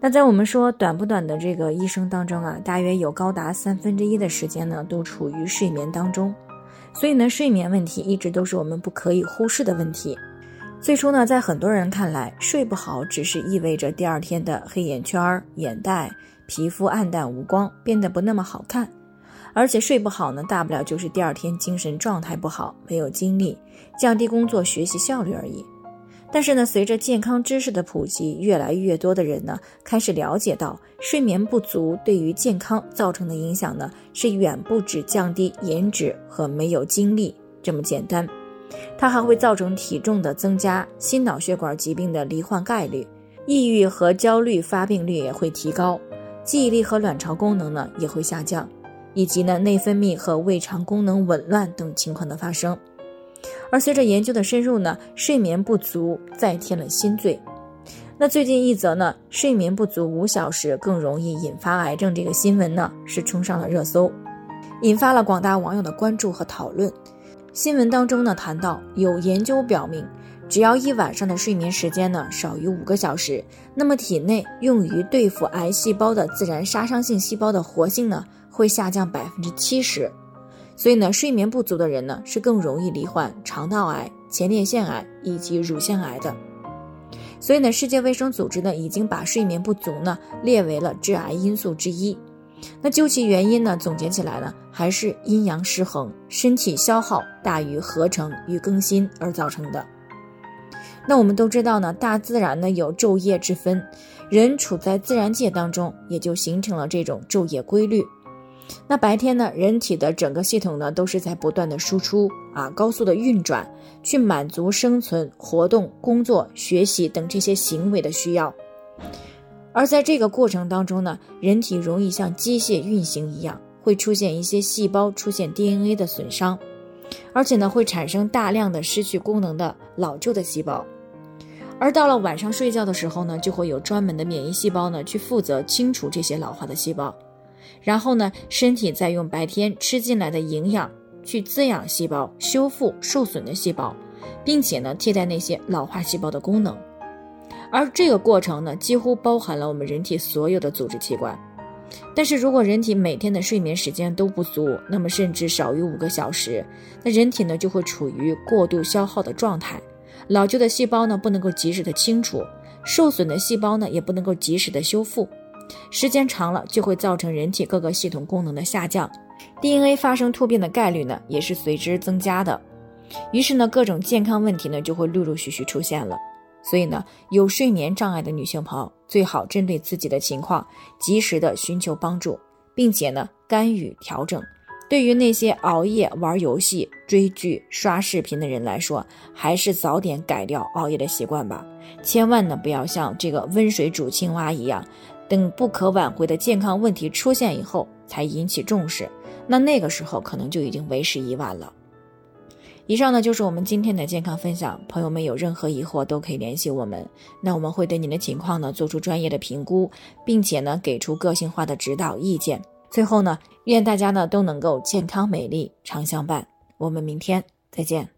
那在我们说短不短的这个一生当中啊，大约有高达三分之一的时间呢，都处于睡眠当中。所以呢，睡眠问题一直都是我们不可以忽视的问题。最初呢，在很多人看来，睡不好只是意味着第二天的黑眼圈、眼袋、皮肤暗淡无光，变得不那么好看。而且睡不好呢，大不了就是第二天精神状态不好，没有精力，降低工作学习效率而已。但是呢，随着健康知识的普及，越来越多的人呢开始了解到，睡眠不足对于健康造成的影响呢是远不止降低颜值和没有精力这么简单，它还会造成体重的增加、心脑血管疾病的罹患概率、抑郁和焦虑发病率也会提高、记忆力和卵巢功能呢也会下降，以及呢内分泌和胃肠功能紊乱等情况的发生。而随着研究的深入呢，睡眠不足再添了新罪。那最近一则呢，睡眠不足五小时更容易引发癌症这个新闻呢，是冲上了热搜，引发了广大网友的关注和讨论。新闻当中呢谈到，有研究表明，只要一晚上的睡眠时间呢少于五个小时，那么体内用于对付癌细胞的自然杀伤性细胞的活性呢会下降百分之七十。所以呢，睡眠不足的人呢，是更容易罹患肠道癌、前列腺癌以及乳腺癌的。所以呢，世界卫生组织呢，已经把睡眠不足呢列为了致癌因素之一。那究其原因呢，总结起来呢，还是阴阳失衡、身体消耗大于合成与更新而造成的。那我们都知道呢，大自然呢有昼夜之分，人处在自然界当中，也就形成了这种昼夜规律。那白天呢，人体的整个系统呢都是在不断的输出啊，高速的运转，去满足生存、活动、工作、学习等这些行为的需要。而在这个过程当中呢，人体容易像机械运行一样，会出现一些细胞出现 DNA 的损伤，而且呢会产生大量的失去功能的老旧的细胞。而到了晚上睡觉的时候呢，就会有专门的免疫细胞呢去负责清除这些老化的细胞。然后呢，身体再用白天吃进来的营养去滋养细胞，修复受损的细胞，并且呢，替代那些老化细胞的功能。而这个过程呢，几乎包含了我们人体所有的组织器官。但是如果人体每天的睡眠时间都不足，那么甚至少于五个小时，那人体呢就会处于过度消耗的状态，老旧的细胞呢不能够及时的清除，受损的细胞呢也不能够及时的修复。时间长了，就会造成人体各个系统功能的下降，DNA 发生突变的概率呢，也是随之增加的。于是呢，各种健康问题呢，就会陆陆续续出现了。所以呢，有睡眠障碍的女性朋友，最好针对自己的情况，及时的寻求帮助，并且呢，干预调整。对于那些熬夜玩游戏、追剧、刷视频的人来说，还是早点改掉熬夜的习惯吧。千万呢，不要像这个温水煮青蛙一样。等不可挽回的健康问题出现以后，才引起重视，那那个时候可能就已经为时已晚了。以上呢就是我们今天的健康分享，朋友们有任何疑惑都可以联系我们，那我们会对您的情况呢做出专业的评估，并且呢给出个性化的指导意见。最后呢，愿大家呢都能够健康美丽常相伴。我们明天再见。